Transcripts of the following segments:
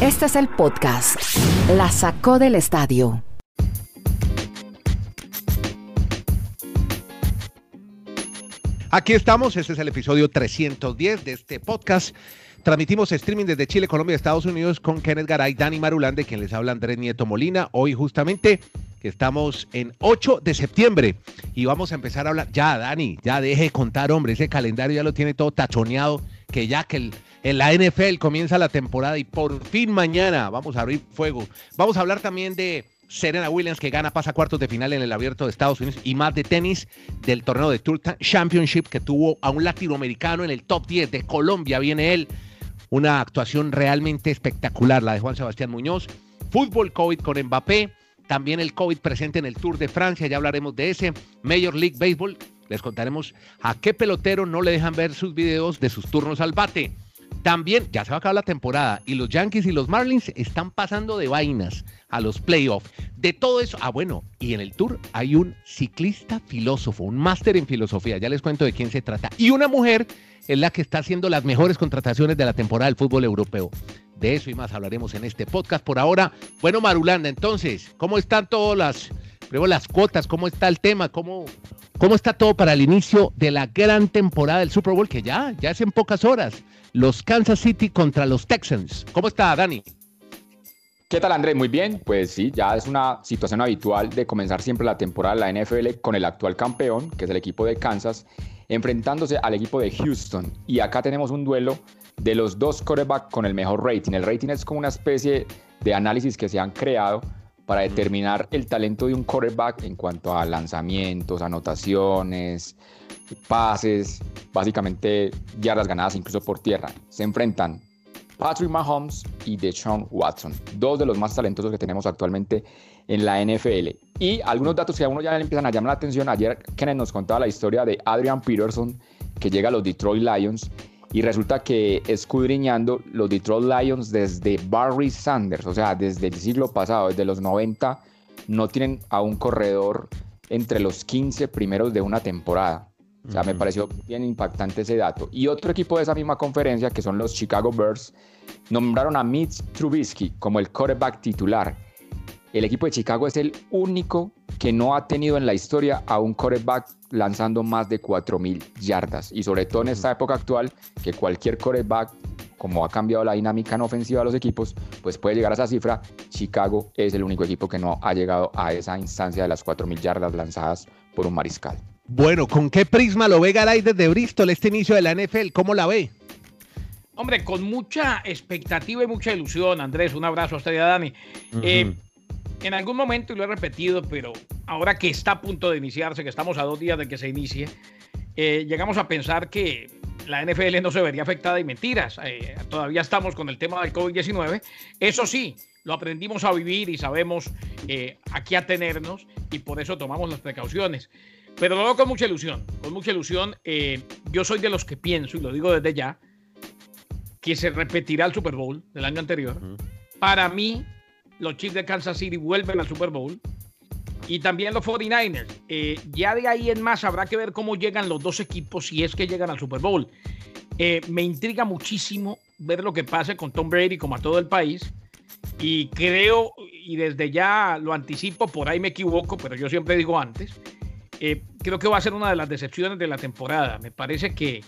Este es el podcast. La sacó del estadio. Aquí estamos, este es el episodio 310 de este podcast. Transmitimos streaming desde Chile, Colombia Estados Unidos con Kenneth Garay, Dani Marulande, quien les habla Andrés Nieto Molina. Hoy justamente estamos en 8 de septiembre y vamos a empezar a hablar. Ya, Dani, ya deje de contar, hombre, ese calendario ya lo tiene todo tachoneado, que ya que el, en la NFL comienza la temporada y por fin mañana vamos a abrir fuego. Vamos a hablar también de Serena Williams que gana, pasa cuartos de final en el abierto de Estados Unidos y más de tenis del torneo de Tour Championship que tuvo a un latinoamericano en el top 10 de Colombia. Viene él, una actuación realmente espectacular, la de Juan Sebastián Muñoz. Fútbol COVID con Mbappé, también el COVID presente en el Tour de Francia, ya hablaremos de ese. Major League Baseball, les contaremos a qué pelotero no le dejan ver sus videos de sus turnos al bate. También ya se va a acabar la temporada y los Yankees y los Marlins están pasando de vainas a los playoffs. De todo eso, ah bueno, y en el tour hay un ciclista filósofo, un máster en filosofía, ya les cuento de quién se trata. Y una mujer es la que está haciendo las mejores contrataciones de la temporada del fútbol europeo. De eso y más hablaremos en este podcast. Por ahora, bueno, Marulanda, entonces, ¿cómo están todas las, las cuotas? ¿Cómo está el tema? ¿Cómo, ¿Cómo está todo para el inicio de la gran temporada del Super Bowl? Que ya, ya es en pocas horas los Kansas City contra los Texans. ¿Cómo está, Dani? ¿Qué tal, Andrés? Muy bien. Pues sí, ya es una situación habitual de comenzar siempre la temporada de la NFL con el actual campeón, que es el equipo de Kansas, enfrentándose al equipo de Houston. Y acá tenemos un duelo de los dos quarterbacks con el mejor rating. El rating es como una especie de análisis que se han creado para determinar el talento de un quarterback en cuanto a lanzamientos, anotaciones, pases, básicamente yardas ganadas incluso por tierra. Se enfrentan Patrick Mahomes y Deshaun Watson, dos de los más talentosos que tenemos actualmente en la NFL. Y algunos datos que a uno ya le empiezan a llamar la atención. Ayer Kenneth nos contaba la historia de Adrian Peterson, que llega a los Detroit Lions. Y resulta que escudriñando los Detroit Lions desde Barry Sanders, o sea, desde el siglo pasado, desde los 90, no tienen a un corredor entre los 15 primeros de una temporada. O sea, me pareció bien impactante ese dato. Y otro equipo de esa misma conferencia, que son los Chicago Bears, nombraron a Mitch Trubisky como el quarterback titular. El equipo de Chicago es el único que no ha tenido en la historia a un quarterback lanzando más de 4.000 yardas. Y sobre todo en esta época actual, que cualquier quarterback, como ha cambiado la dinámica en ofensiva de los equipos, pues puede llegar a esa cifra. Chicago es el único equipo que no ha llegado a esa instancia de las 4.000 yardas lanzadas por un mariscal. Bueno, ¿con qué prisma lo ve Garay desde Bristol este inicio de la NFL? ¿Cómo la ve? Hombre, con mucha expectativa y mucha ilusión, Andrés. Un abrazo a usted y a Dani. Eh, en algún momento, y lo he repetido, pero ahora que está a punto de iniciarse, que estamos a dos días de que se inicie, eh, llegamos a pensar que la NFL no se vería afectada y mentiras. Eh, todavía estamos con el tema del COVID-19. Eso sí, lo aprendimos a vivir y sabemos a qué atenernos y por eso tomamos las precauciones. Pero lo hago con mucha ilusión, con mucha ilusión. Eh, yo soy de los que pienso, y lo digo desde ya, que se repetirá el Super Bowl del año anterior. Para mí, los Chiefs de Kansas City vuelven al Super Bowl. Y también los 49ers. Eh, ya de ahí en más habrá que ver cómo llegan los dos equipos si es que llegan al Super Bowl. Eh, me intriga muchísimo ver lo que pase con Tom Brady como a todo el país. Y creo, y desde ya lo anticipo, por ahí me equivoco, pero yo siempre digo antes, eh, creo que va a ser una de las decepciones de la temporada. Me parece que,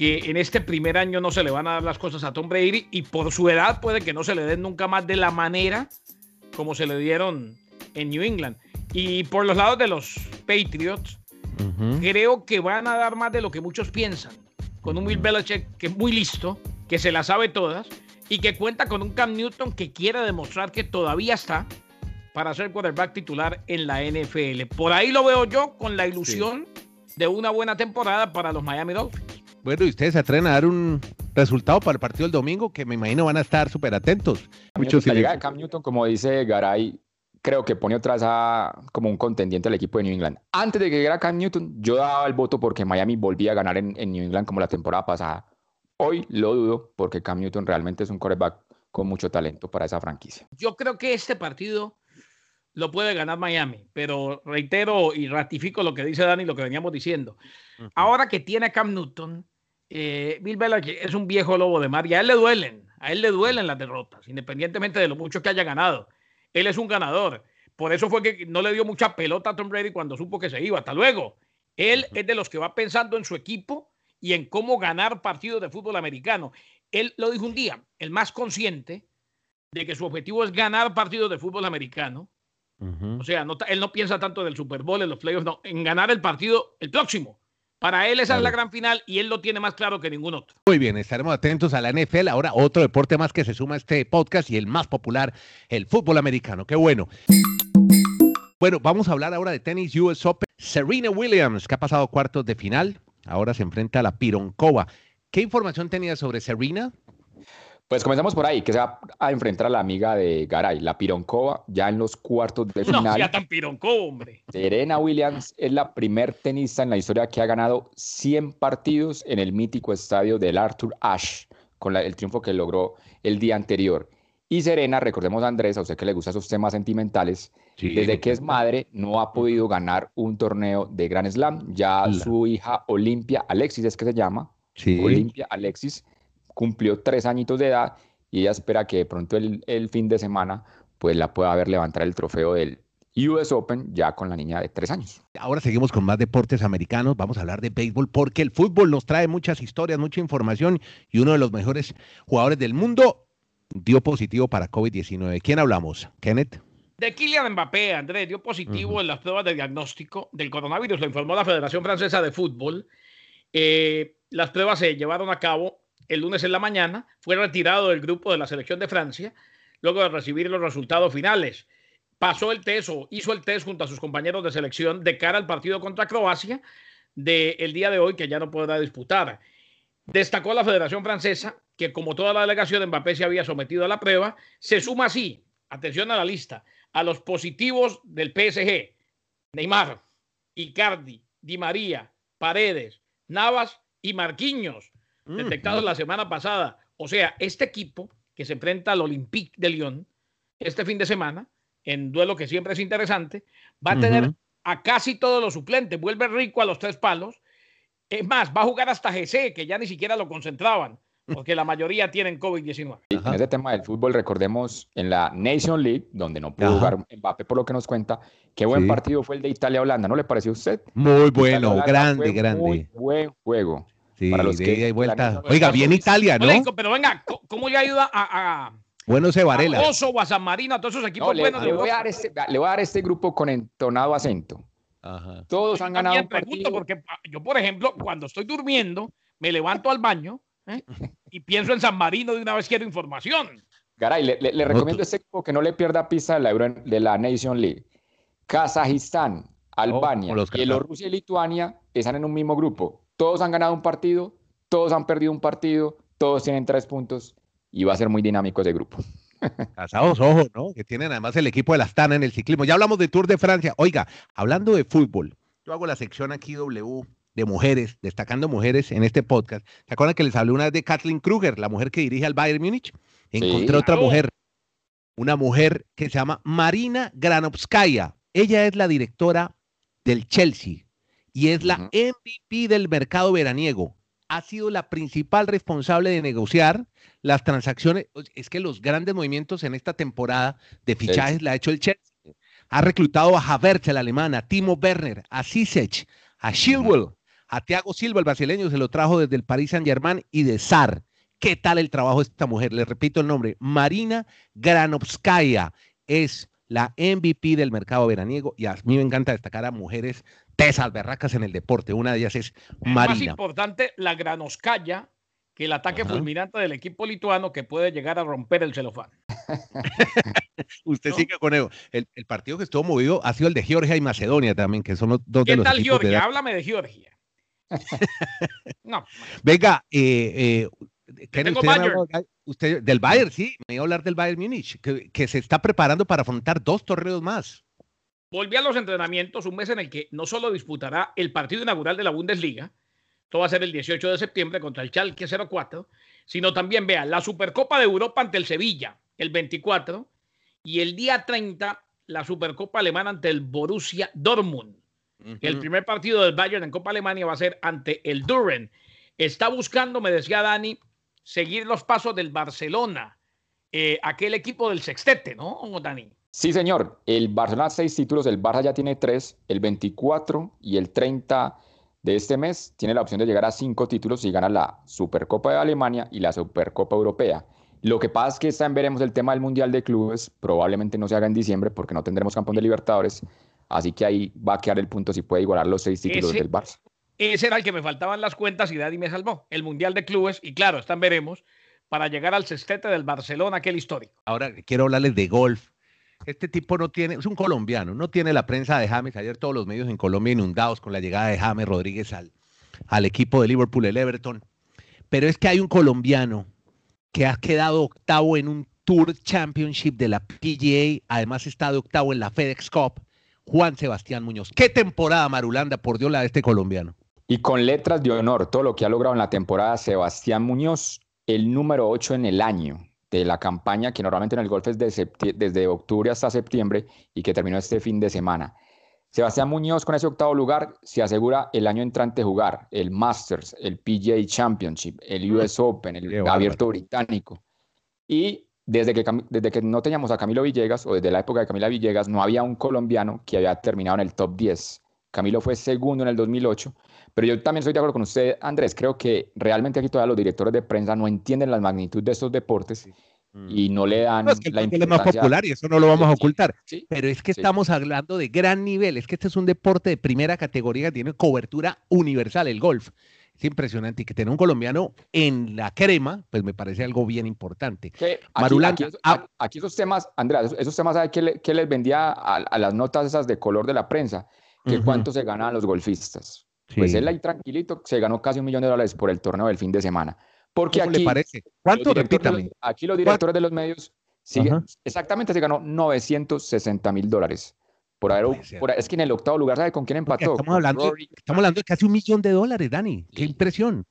que en este primer año no se le van a dar las cosas a Tom Brady y por su edad puede que no se le den nunca más de la manera como se le dieron en New England. Y por los lados de los Patriots, creo que van a dar más de lo que muchos piensan. Con un Bill Belichick que es muy listo, que se la sabe todas y que cuenta con un Cam Newton que quiere demostrar que todavía está para ser quarterback titular en la NFL. Por ahí lo veo yo con la ilusión de una buena temporada para los Miami Dolphins. Bueno, y ustedes se atreven a dar un resultado para el partido del domingo que me imagino van a estar súper atentos. Muchos la llegada de Cam Newton, como dice Garay, creo que pone otra vez a, como un contendiente al equipo de New England. Antes de que llegara Cam Newton, yo daba el voto porque Miami volvía a ganar en, en New England como la temporada pasada. Hoy lo dudo porque Cam Newton realmente es un quarterback con mucho talento para esa franquicia. Yo creo que este partido lo puede ganar Miami, pero reitero y ratifico lo que dice Dani, lo que veníamos diciendo. Ahora que tiene Cam Newton, eh, Bill Belichick es un viejo lobo de mar y a él le duelen A él le duelen las derrotas, independientemente de lo mucho que haya ganado. Él es un ganador. Por eso fue que no le dio mucha pelota a Tom Brady cuando supo que se iba. Hasta luego. Él es de los que va pensando en su equipo y en cómo ganar partidos de fútbol americano. Él lo dijo un día, el más consciente de que su objetivo es ganar partidos de fútbol americano. O sea, él no piensa tanto del Super Bowl, en los playoffs, no, en ganar el partido el próximo. Para él esa es la gran final y él lo tiene más claro que ningún otro. Muy bien, estaremos atentos a la NFL. Ahora otro deporte más que se suma a este podcast y el más popular, el fútbol americano. Qué bueno. Bueno, vamos a hablar ahora de tenis US Open. Serena Williams, que ha pasado cuartos de final, ahora se enfrenta a la Pironkova. ¿Qué información tenía sobre Serena? Pues comenzamos por ahí, que se va a enfrentar a la amiga de Garay, la Pironkova, ya en los cuartos de final. No, ya tan Pironkova, hombre. Serena Williams es la primer tenista en la historia que ha ganado 100 partidos en el mítico estadio del Arthur Ashe, con el triunfo que logró el día anterior. Y Serena, recordemos a Andrés, a usted que le gustan esos temas sentimentales, desde que es madre no ha podido ganar un torneo de Grand Slam. Ya su hija Olimpia Alexis es que se llama, sí. Olimpia Alexis, cumplió tres añitos de edad y ella espera que de pronto el, fin de semana pues la pueda ver levantar el trofeo del US Open ya con la niña de tres años. Ahora seguimos con más deportes americanos. Vamos a hablar de béisbol porque el fútbol nos trae muchas historias, mucha información y uno de los mejores jugadores del mundo dio positivo para COVID-19. ¿Quién hablamos? Kenneth. De Kylian Mbappé, Andrés, dio positivo en las pruebas de diagnóstico del coronavirus, lo informó la Federación Francesa de Fútbol. Eh, las pruebas se llevaron a cabo el lunes en la mañana, fue retirado del grupo de la selección de Francia luego de recibir los resultados finales. Pasó el test o hizo el test junto a sus compañeros de selección de cara al partido contra Croacia del día de hoy que ya no podrá disputar. Destacó la Federación Francesa que como toda la delegación de Mbappé se había sometido a la prueba, se suma así, atención a la lista, a los positivos del PSG, Neymar, Icardi, Di María, Paredes, Navas y Marquinhos detectados la semana pasada. O sea, este equipo que se enfrenta al Olympique de Lyon este fin de semana, en duelo que siempre es interesante, va a tener a casi todos los suplentes. Vuelve rico a los tres palos. Es más, va a jugar hasta GC, que ya ni siquiera lo concentraban, porque la mayoría tienen COVID-19. En este tema del fútbol, recordemos en la Nation League, donde no pudo jugar Mbappé, por lo que nos cuenta, qué buen partido fue el de Italia-Holanda, ¿no le pareció a usted? Muy bueno, grande, grande. Muy buen juego. Sí, para los que y vuelta. Oiga, bien Italia, ¿no? Pero venga, ¿cómo le ayuda a, a bueno se Varela. A Oso o a San Marino, a todos esos equipos buenos. Le, voy a dar este, le voy a dar este grupo con entonado acento. Ajá. Todos han ganado un partido. Porque yo, por ejemplo, cuando estoy durmiendo, me levanto al baño ¿eh? y pienso en San Marino de una vez quiero información. Garay, le, le, recomiendo este equipo que no le pierda pista de la, de la Nation League. Kazajistán, Albania, Bielorrusia y Lituania están en un mismo grupo. Todos han ganado un partido, todos han perdido un partido, todos tienen tres puntos y va a ser muy dinámico ese grupo. Casados, ojo, ¿no? Que tienen además el equipo de la Astana en el ciclismo. Ya hablamos de Tour de Francia. Oiga, hablando de fútbol, yo hago la sección aquí W de mujeres, destacando mujeres en este podcast. ¿Se acuerdan que les hablé una vez de Kathleen Kruger, la mujer que dirige al Bayern Múnich? Encontré otra mujer, una mujer que se llama Marina Granovskaya. Ella es la directora del Chelsea y es la MVP del mercado veraniego. Ha sido la principal responsable de negociar las transacciones. Es que los grandes movimientos en esta temporada de fichajes la ha hecho el Chelsea. Ha reclutado a Havertz, el alemán, a Timo Werner, a Zizek, a Chilwell, a Thiago Silva, el brasileño, se lo trajo desde el Paris Saint-Germain y de Sar. ¿Qué tal el trabajo de esta mujer? Le repito el nombre, Marina Granovskaya. Es la MVP del mercado veraniego y a mí me encanta destacar a mujeres tesas, berracas en el deporte. Una de ellas es Marina. Más importante, la Granoscaya, que el ataque fulminante del equipo lituano que puede llegar a romper el celofán. Usted sigue con eso. El, partido que estuvo movido ha sido el de Georgia y Macedonia también, que son los dos de los tal Georgia? Háblame de Georgia. no. Venga, eh, eh, usted, del Bayern, sí, me iba a hablar del Bayern Múnich, que, que se está preparando para afrontar dos torneos más. Volví a los entrenamientos un mes en el que no solo disputará el partido inaugural de la Bundesliga, esto va a ser el 18 de septiembre contra el Schalke 04, sino también vea la Supercopa de Europa ante el Sevilla el 24 y el día 30 la Supercopa alemana ante el Borussia Dortmund. El primer partido del Bayern en Copa Alemania va a ser ante el Duren. Está buscando, me decía Dani, seguir los pasos del Barcelona, eh, aquel equipo del sextete, ¿no, Dani? Sí, señor. El Barcelona seis títulos, el Barça ya tiene tres, el 24 y el 30 de este mes tiene la opción de llegar a cinco títulos si gana la Supercopa de Alemania y la Supercopa Europea. Lo que pasa es que está en veremos el tema del Mundial de Clubes, probablemente no se haga en diciembre porque no tendremos campeón de Libertadores, así que ahí va a quedar el punto si puede igualar los seis títulos del Barça. Ese era el que me faltaban las cuentas y Daddy me salvó, el Mundial de Clubes, y claro, están veremos para llegar al cestete del Barcelona, aquel histórico. Ahora quiero hablarles de golf. Este tipo no tiene, es un colombiano, no tiene la prensa de James. Ayer todos los medios en Colombia inundados con la llegada de James Rodríguez al, al equipo de Liverpool, el Everton. Pero es que hay un colombiano que ha quedado octavo en un Tour Championship de la PGA, además está de octavo en la FedEx Cup, Juan Sebastián Muñoz. ¿Qué temporada, Marulanda, por Dios, la de este colombiano? Y con letras de honor, todo lo que ha logrado en la temporada Sebastián Muñoz, el número 8 en el año de la campaña, que normalmente en el golf es desde octubre hasta septiembre y que terminó este fin de semana. Sebastián Muñoz con ese octavo lugar se asegura el año entrante jugar el Masters, el PGA Championship, el mm. US Open, el Abierto Británico. Y desde que, desde que no teníamos a Camilo Villegas, o desde la época de Camila Villegas, no había un colombiano que había terminado en el top 10. Camilo fue segundo en el 2008, pero yo también estoy de acuerdo con usted, Andrés. Creo que realmente aquí todavía los directores de prensa no entienden la magnitud de estos deportes y no le dan es que la importancia. Es más popular y eso no lo vamos a ocultar. pero es que estamos hablando de gran nivel. Es que este es un deporte de primera categoría que tiene cobertura universal, el golf. Es impresionante y que tener un colombiano en la crema, pues me parece algo bien importante. Aquí, esos temas, Andrea, esos, temas, ¿sabe qué, les vendía a, las notas esas de color de la prensa? Que cuánto se ganan los golfistas. Pues él ahí tranquilito se ganó casi un millón de dólares por el torneo del fin de semana. Porque aquí, le parece? ¿Cuánto? Repítame. aquí los directores de los medios siguen, exactamente se ganó 960 mil dólares. Por haber, es que en el octavo lugar, ¿sabe con quién empató? Estamos hablando, estamos hablando de casi un millón de dólares, Dani. Qué impresión.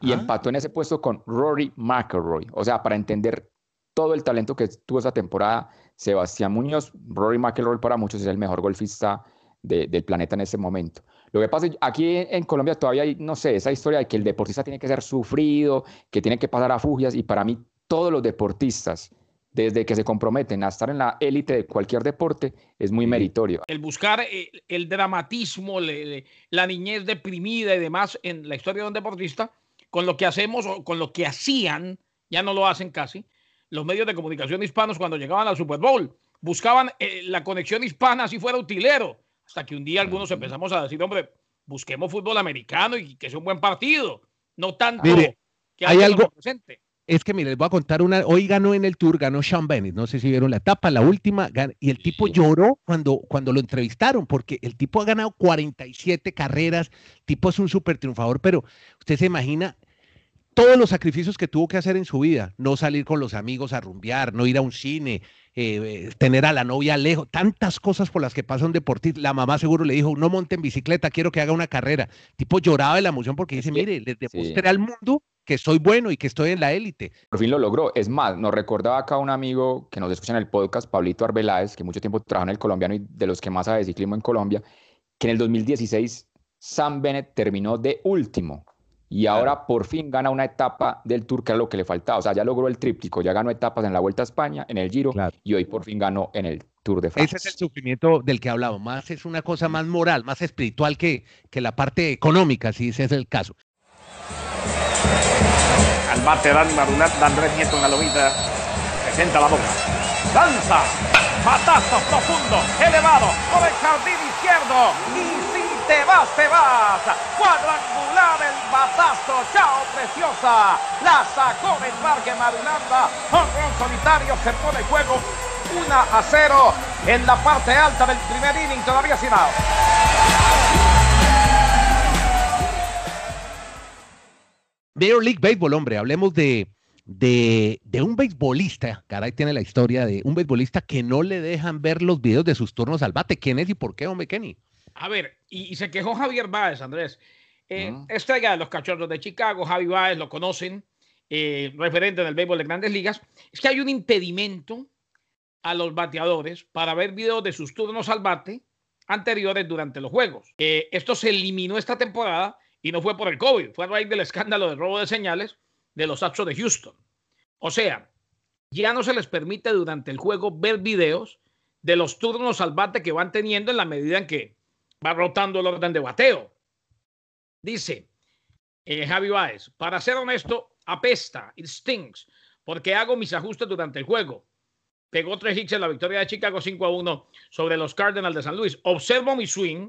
y ah. empató en ese puesto con Rory McIlroy. O sea, para entender todo el talento que tuvo esa temporada, Sebastián Muñoz, Rory McIlroy para muchos es el mejor golfista del planeta en ese momento. Lo que pasa es aquí en Colombia todavía hay, no sé, esa historia de que el deportista tiene que ser sufrido, que tiene que pasar a fugias, y para mí todos los deportistas, desde que se comprometen a estar en la élite de cualquier deporte, es muy meritorio. El buscar eh, el, dramatismo, la niñez deprimida y demás en la historia de un deportista, con lo que hacemos o con lo que hacían, ya no lo hacen casi, los medios de comunicación hispanos cuando llegaban al Super Bowl. Buscaban eh, la conexión hispana si fuera utilero hasta que un día algunos empezamos a decir, hombre, busquemos fútbol americano y que sea un buen partido, no tanto que hay algo presente. Es que mire, les voy a contar una. Hoy ganó en el Tour, ganó Sean Bennett. No sé si vieron la etapa, la última. Y el tipo lloró cuando, cuando lo entrevistaron, porque el tipo ha ganado 47 carreras. El tipo es un súper triunfador, pero usted se imagina todos los sacrificios que tuvo que hacer en su vida. No salir con los amigos a rumbear, no ir a un cine, eh, tener a la novia lejos, tantas cosas por las que pasa un deportista. La mamá seguro le dijo, no monte en bicicleta, quiero que haga una carrera. tipo lloraba de la emoción porque dice, mire, les demostré al mundo que soy bueno y que estoy en la élite. Por fin lo logró. Es más, nos recordaba acá un amigo que nos escucha en el podcast, Pablito Arbeláez, que mucho tiempo trabaja en el colombiano y de los que más sabe de ciclismo en Colombia, que en el 2016 Sam Bennett terminó de último y ahora por fin gana una etapa del Tour, que era lo que le faltaba. O sea, ya logró el tríptico, ya ganó etapas en la Vuelta a España, en el Giro, y hoy por fin ganó en el Tour de Francia. Ese es el sufrimiento del que hablamos. Más es una cosa más moral, más espiritual que, que la parte económica, si ese es el caso. Al bate Dani Marunat, Andrés Nieto en la lomita, presenta la boca. Danza, patazo profundo, elevado, por el jardín izquierdo, y si te vas, te vas. Cuadrangular el batazo, chao preciosa. La sacó del parque Marulanda. Honrón solitario se pone juego 1 a 0 en la parte alta del primer inning, todavía sin out. Major League Baseball, hombre, hablemos de, de, de, un beisbolista, caray, tiene la historia de un beisbolista que no le dejan ver los videos de sus turnos al bate. ¿Quién es y por qué, hombre, Kenny? A ver, y, se quejó Javier Báez, Andrés. Eh, Estrella de los cachorros de Chicago, Javi Báez, lo conocen, eh, referente del béisbol de grandes ligas. Es que hay un impedimento a los bateadores para ver videos de sus turnos al bate anteriores durante los juegos. Eh, esto se eliminó esta temporada y no fue por el COVID, fue a raíz del escándalo de robo de señales, de los Astros de Houston. O sea, ya no se les permite durante el juego ver videos de los turnos al bate que van teniendo en la medida en que va rotando el orden de bateo. Dice eh, Javi Baez, para ser honesto, apesta, it stings, porque hago mis ajustes durante el juego. Pegó tres hits en la victoria de Chicago 5 a 1 sobre los Cardinals de San Luis. Observo mi swing,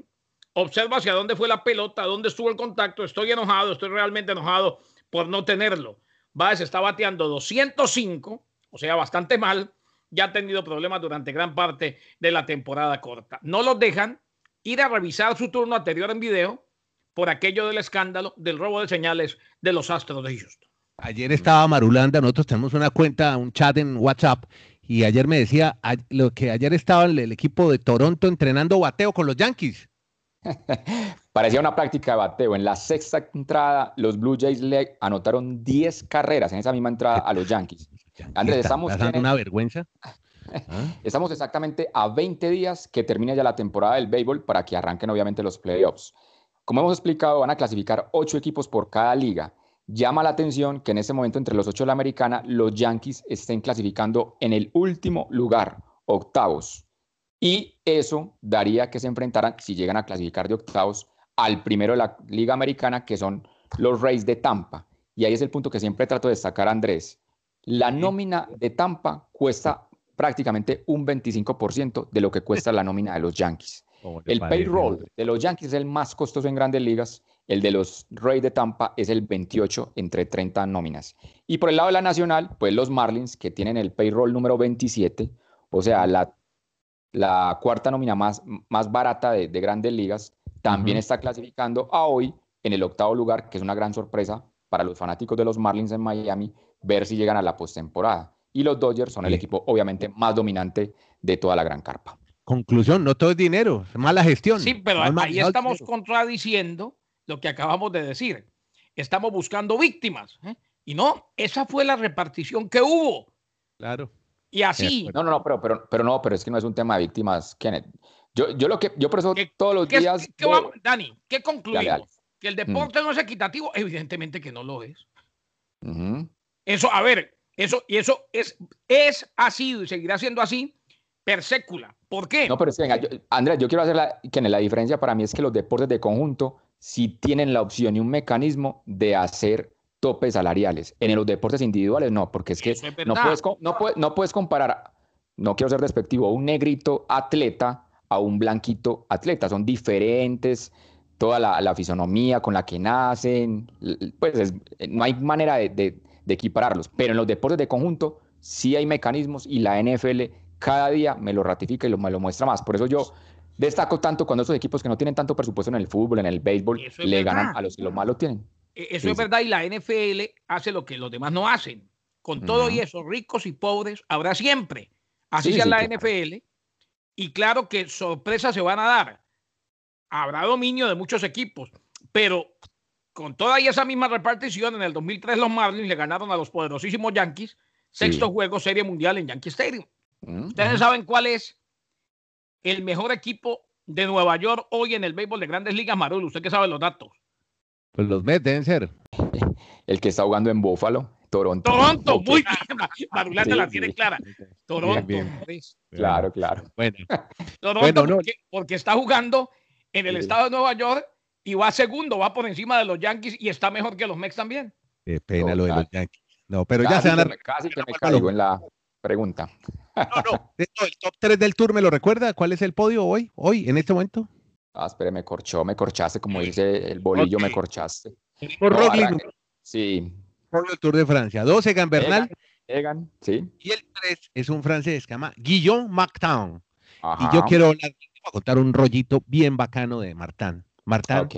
observo hacia dónde fue la pelota, dónde estuvo el contacto. Estoy enojado, estoy realmente enojado por no tenerlo. Baez está bateando 205, o sea, bastante mal. Ya ha tenido problemas durante gran parte de la temporada corta. No los dejan ir a revisar su turno anterior en video por aquello del escándalo del robo de señales de los Astros de Houston. Ayer estaba Marulanda, nosotros tenemos una cuenta, un chat en WhatsApp, y ayer me decía lo que ayer estaba el, equipo de Toronto entrenando bateo con los Yankees. Parecía una práctica de bateo. En la sexta entrada, los Blue Jays le anotaron 10 carreras en esa misma entrada a los Yankees. Andrés, estamos. dando una vergüenza? ¿Ah? Estamos exactamente a 20 días que termine ya la temporada del béisbol para que arranquen obviamente los playoffs. Como hemos explicado, van a clasificar ocho equipos por cada liga. Llama la atención que en este momento entre los ocho de la americana, los Yankees estén clasificando en el último lugar, octavos. Y eso daría que se enfrentaran, si llegan a clasificar de octavos, al primero de la liga americana, que son los Rays de Tampa. Y ahí es el punto que siempre trato de destacar, Andrés. La nómina de Tampa cuesta prácticamente un 25% de lo que cuesta la nómina de los Yankees. El payroll de los Yankees es el más costoso en grandes ligas, el de los Rays de Tampa es el 28 entre 30 nóminas. Y por el lado de la nacional, pues los Marlins, que tienen el payroll número 27, o sea, la, la cuarta nómina más, más barata de, grandes ligas, también está clasificando a hoy en el octavo lugar, que es una gran sorpresa para los fanáticos de los Marlins en Miami, ver si llegan a la postemporada y los Dodgers son el equipo obviamente más dominante de toda la gran carpa. Conclusión, no todo es dinero, es mala gestión. Sí, pero ahí estamos contradiciendo lo que acabamos de decir. Estamos buscando víctimas. ¿eh? Y no, esa fue la repartición que hubo. Claro. Y así. No, no, no, pero, pero, pero no, pero es que no es un tema de víctimas, Kenneth. Yo, yo lo que, yo por eso todos los días. Dani, ¿qué concluimos? ¿Que el deporte mm. no es equitativo? Evidentemente que no lo es. Eso, a ver, eso, y eso es, es, ha sido y seguirá siendo así per sécula. ¿Por qué? No, pero es venga, Andrea, yo quiero hacer la, que la diferencia para mí es que los deportes de conjunto sí tienen la opción y un mecanismo de hacer topes salariales. En los deportes individuales no, porque es que no, puedes, no, puedes, no puedes comparar, no quiero ser despectivo, a un negrito atleta a un blanquito atleta. Son diferentes, toda la, la fisonomía con la que nacen, pues no hay manera de de equipararlos. Pero en los deportes de conjunto sí hay mecanismos y la NFL cada día me lo ratifica y lo, me lo muestra más. Por eso yo destaco tanto cuando esos equipos que no tienen tanto presupuesto en el fútbol, en el béisbol, le ganan a los que lo malo tienen. E, eso es verdad y la NFL hace lo que los demás no hacen. Con todo y eso, ricos y pobres habrá siempre. Así sea la NFL. Y claro que sorpresas se van a dar. Habrá dominio de muchos equipos, pero con toda esa misma repartición, en el 2003 los Marlins le ganaron a los poderosísimos Yankees, sexto juego Serie Mundial en Yankee Stadium. Mm, Ustedes saben cuál es el mejor equipo de Nueva York hoy en el béisbol de grandes ligas, Marul. Usted que sabe los datos. Pues los Mets deben ser. El que está jugando en Buffalo, Toronto. Toronto, muy bien. Marulanda la tiene clara. Toronto. Claro, claro. Bueno. Toronto, porque, está jugando en el estado de Nueva York y va segundo, va por encima de los Yankees y está mejor que los Mets también. Qué pena lo de los Yankees. No, pero ya se van a... Casi que me caigo en la pregunta. No, no, el top 3 del tour me lo recuerda. ¿Cuál es el podio hoy, hoy, en este momento? Ah, espere, me corchó, me corchaste, como dice el bolillo, me corchaste. Por no, Sí. Por el Tour de Francia. 12, Gambernal. Egan, sí. Y el 3 es un francés que se llama Guillaume Martin. Y yo quiero hablar, contar un rollito bien bacano de Martin. Marta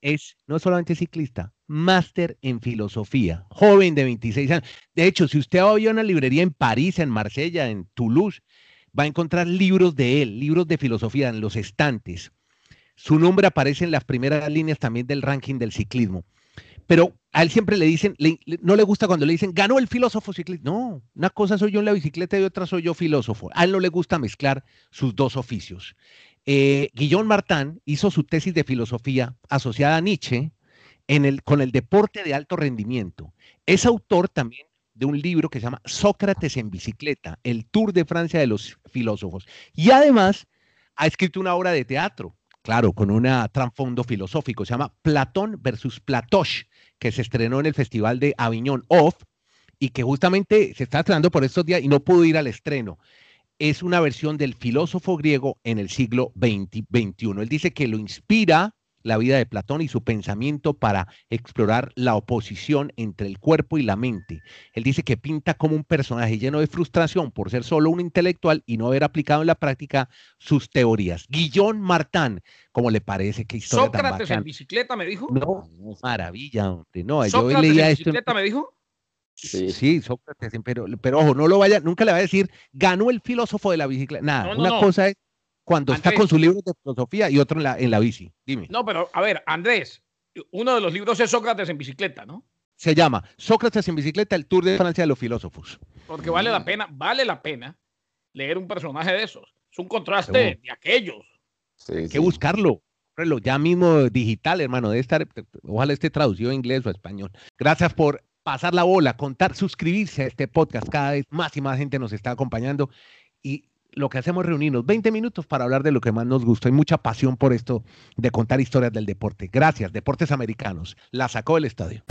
es no solamente ciclista, máster en filosofía, joven de 26 años. De hecho, si usted va a una librería en París, en Marsella, en Toulouse, va a encontrar libros de él, libros de filosofía en los estantes. Su nombre aparece en las primeras líneas también del ranking del ciclismo. Pero a él siempre le dicen, no le gusta cuando le dicen, ganó el filósofo ciclista. No, una cosa soy yo en la bicicleta y otra soy yo filósofo. A él no le gusta mezclar sus dos oficios. Eh, Guillaume Martin hizo su tesis de filosofía asociada a Nietzsche con el deporte de alto rendimiento. Es autor también de un libro que se llama Sócrates en bicicleta, el Tour de Francia de los filósofos. Y además ha escrito una obra de teatro, claro, con un trasfondo filosófico, se llama Platón versus Platoche, que se estrenó en el Festival de Aviñón Off y que justamente se está estrenando por estos días y no pudo ir al estreno. Es una versión del filósofo griego en el siglo XX, XXI. Él dice que lo inspira la vida de Platón y su pensamiento para explorar la oposición entre el cuerpo y la mente. Él dice que pinta como un personaje lleno de frustración por ser solo un intelectual y no haber aplicado en la práctica sus teorías. Guillón Martán, ¿cómo le parece? ¿Qué historia Sócrates en bicicleta me dijo. No, maravilla, hombre. No, yo leía en bicicleta me dijo. Sí, sí, Sócrates, pero, pero ojo, no lo vaya, nunca le va a decir, ganó el filósofo de la bicicleta. Nada, una cosa es cuando está con su libro de filosofía y otro en la, en la bici. Dime. No, pero a ver, Andrés, uno de los libros es Sócrates en bicicleta, ¿no? Se llama Sócrates en bicicleta, el Tour de Francia de los filósofos. Porque vale la pena, vale la pena leer un personaje de esos. Es un contraste de aquellos. Hay que buscarlo. Ya mismo digital, hermano, debe estar, ojalá esté traducido a inglés o a español. Gracias por pasar la bola, contar, suscribirse a este podcast. Cada vez más y más gente nos está acompañando. Y lo que hacemos es reunirnos 20 minutos para hablar de lo que más nos gusta. Hay mucha pasión por esto de contar historias del deporte. Gracias, Deportes Americanos. La sacó del estadio.